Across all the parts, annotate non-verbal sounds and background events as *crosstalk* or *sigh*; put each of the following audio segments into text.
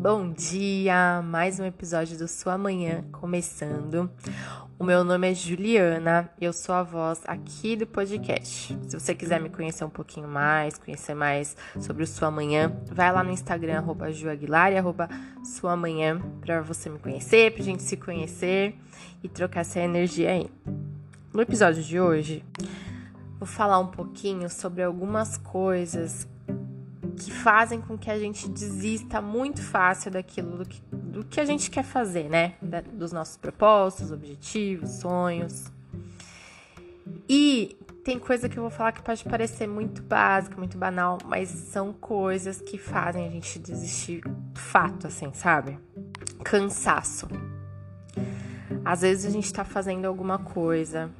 Bom dia! Mais um episódio do Sua Manhã começando. O meu nome é Juliana, eu sou a voz aqui do podcast. Se você quiser me conhecer um pouquinho mais, conhecer mais sobre o Sua Manhã, vai lá no Instagram, arroba Juaguilar e arroba Sua Manhã, pra você me conhecer, pra gente se conhecer e trocar essa energia aí. No episódio de hoje, vou falar um pouquinho sobre algumas coisas que fazem com que a gente desista muito fácil daquilo do que, do que a gente quer fazer, né? Da, dos nossos propósitos, objetivos, sonhos. E tem coisa que eu vou falar que pode parecer muito básica, muito banal, mas são coisas que fazem a gente desistir fato, assim, sabe? Cansaço. Às vezes a gente tá fazendo alguma coisa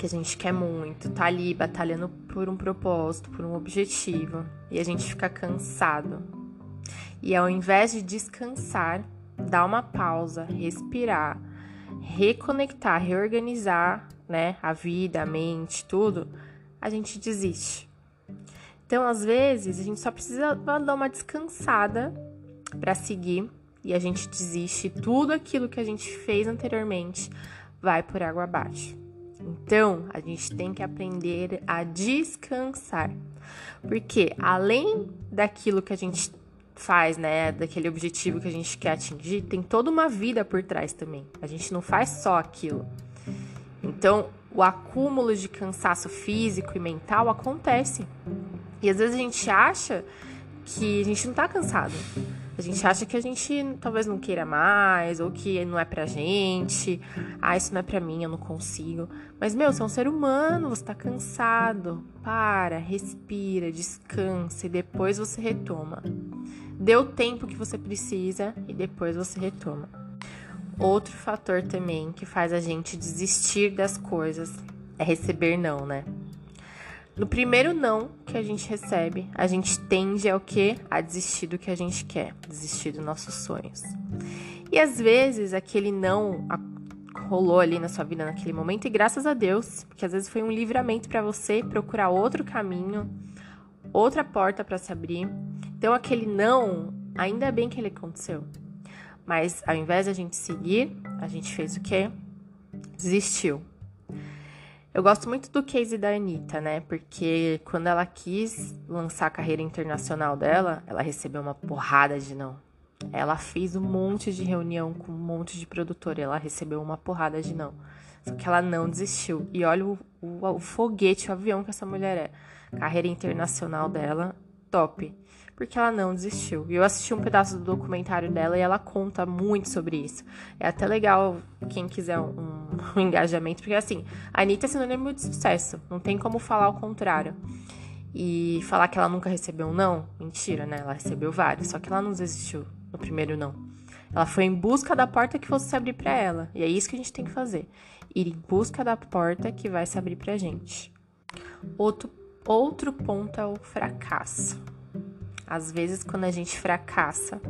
que a gente quer muito, tá ali batalhando por um propósito, por um objetivo, e a gente fica cansado. E ao invés de descansar, dar uma pausa, respirar, reconectar, reorganizar, né, a vida, a mente, tudo, a gente desiste. Então, às vezes, a gente só precisa dar uma descansada para seguir e a gente desiste. Tudo aquilo que a gente fez anteriormente vai por água abaixo. Então, a gente tem que aprender a descansar. Porque além daquilo que a gente faz, né, daquele objetivo que a gente quer atingir, tem toda uma vida por trás também. A gente não faz só aquilo. Então, o acúmulo de cansaço físico e mental acontece. E às vezes a gente acha que a gente não tá cansado. A gente acha que a gente talvez não queira mais, ou que não é pra gente. Ah, isso não é pra mim, eu não consigo. Mas, meu, você é um ser humano, você tá cansado. Para, respira, descansa e depois você retoma. Dê o tempo que você precisa e depois você retoma. Outro fator também que faz a gente desistir das coisas é receber não, né? No primeiro não que a gente recebe, a gente tende ao que? A desistir do que a gente quer, desistir dos nossos sonhos. E às vezes aquele não rolou ali na sua vida naquele momento e graças a Deus, porque às vezes foi um livramento para você procurar outro caminho, outra porta para se abrir. Então aquele não, ainda bem que ele aconteceu. Mas ao invés de a gente seguir, a gente fez o quê? Desistiu. Eu gosto muito do case da Anitta, né? Porque quando ela quis lançar a carreira internacional dela, ela recebeu uma porrada de não. Ela fez um monte de reunião com um monte de produtor e ela recebeu uma porrada de não. Só que ela não desistiu. E olha o, o, o foguete, o avião que essa mulher é. Carreira internacional dela, top porque ela não desistiu. E eu assisti um pedaço do documentário dela e ela conta muito sobre isso. É até legal quem quiser um, *laughs* um engajamento, porque assim, a Anitta é sinônimo de sucesso, não tem como falar o contrário. E falar que ela nunca recebeu um não, mentira, né? Ela recebeu vários, só que ela não desistiu no primeiro não. Ela foi em busca da porta que fosse se abrir para ela. E é isso que a gente tem que fazer. Ir em busca da porta que vai se abrir pra gente. Outro, outro ponto é o fracasso. Às vezes, quando a gente fracassa,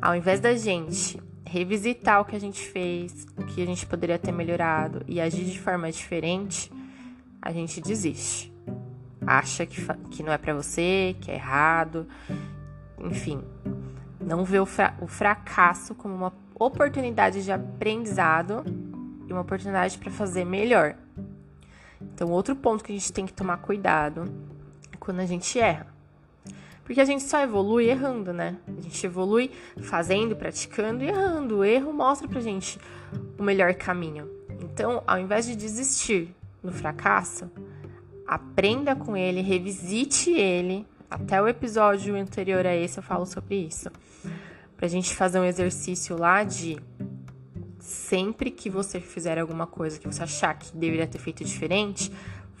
ao invés da gente revisitar o que a gente fez, o que a gente poderia ter melhorado e agir de forma diferente, a gente desiste. Acha que, que não é para você, que é errado, enfim. Não vê o, fra o fracasso como uma oportunidade de aprendizado e uma oportunidade para fazer melhor. Então, outro ponto que a gente tem que tomar cuidado é quando a gente erra. Porque a gente só evolui errando, né? A gente evolui fazendo, praticando e errando. O erro mostra pra gente o melhor caminho. Então, ao invés de desistir no fracasso, aprenda com ele, revisite ele. Até o episódio anterior a esse eu falo sobre isso. Pra gente fazer um exercício lá de sempre que você fizer alguma coisa que você achar que deveria ter feito diferente,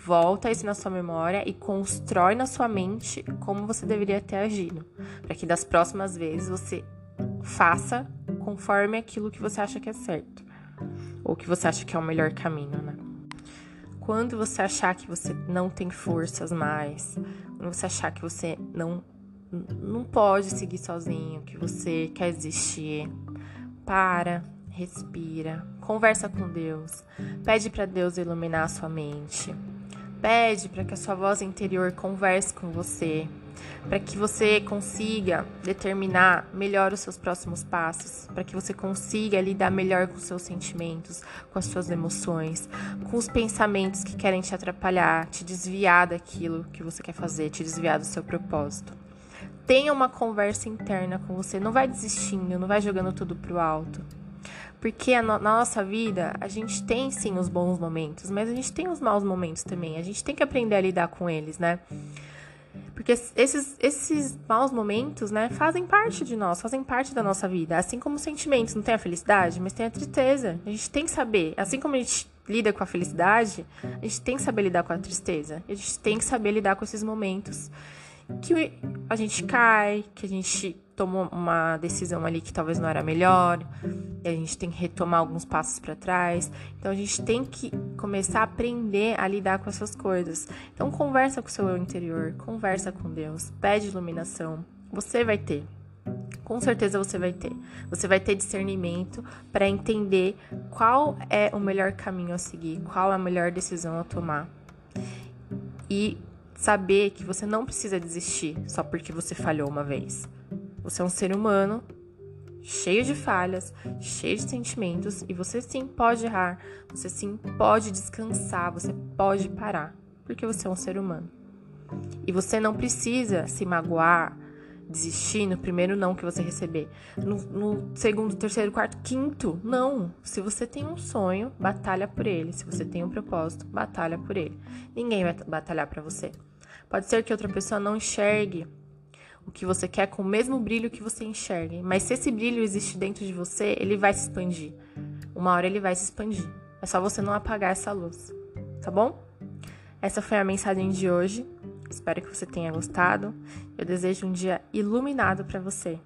Volta isso na sua memória e constrói na sua mente como você deveria ter agido, para que das próximas vezes você faça conforme aquilo que você acha que é certo, ou que você acha que é o melhor caminho, né? Quando você achar que você não tem forças mais, quando você achar que você não não pode seguir sozinho, que você quer existir, para, respira, conversa com Deus, pede para Deus iluminar a sua mente, Pede para que a sua voz interior converse com você. para que você consiga determinar melhor os seus próximos passos, para que você consiga lidar melhor com seus sentimentos, com as suas emoções, com os pensamentos que querem te atrapalhar, te desviar daquilo que você quer fazer, te desviar do seu propósito. Tenha uma conversa interna com você, não vai desistindo, não vai jogando tudo pro alto. Porque no, na nossa vida, a gente tem sim os bons momentos, mas a gente tem os maus momentos também. A gente tem que aprender a lidar com eles, né? Porque esses, esses maus momentos, né, fazem parte de nós, fazem parte da nossa vida. Assim como os sentimentos, não tem a felicidade, mas tem a tristeza. A gente tem que saber, assim como a gente lida com a felicidade, a gente tem que saber lidar com a tristeza. A gente tem que saber lidar com esses momentos que a gente cai, que a gente tomou uma decisão ali que talvez não era melhor, e a gente tem que retomar alguns passos para trás. Então a gente tem que começar a aprender a lidar com essas coisas. Então conversa com o seu eu interior, conversa com Deus, pede iluminação. Você vai ter. Com certeza você vai ter. Você vai ter discernimento para entender qual é o melhor caminho a seguir, qual é a melhor decisão a tomar. E saber que você não precisa desistir só porque você falhou uma vez. Você é um ser humano cheio de falhas, cheio de sentimentos e você sim pode errar, você sim pode descansar, você pode parar, porque você é um ser humano. E você não precisa se magoar, desistir no primeiro não que você receber, no, no, segundo, terceiro, quarto, quinto. Não. Se você tem um sonho, batalha por ele. Se você tem um propósito, batalha por ele. Ninguém vai batalhar para você. Pode ser que outra pessoa não enxergue o que você quer com o mesmo brilho que você enxergue, mas se esse brilho existe dentro de você, ele vai se expandir. Uma hora ele vai se expandir. É só você não apagar essa luz, tá bom? Essa foi a mensagem de hoje. Espero que você tenha gostado. Eu desejo um dia iluminado para você.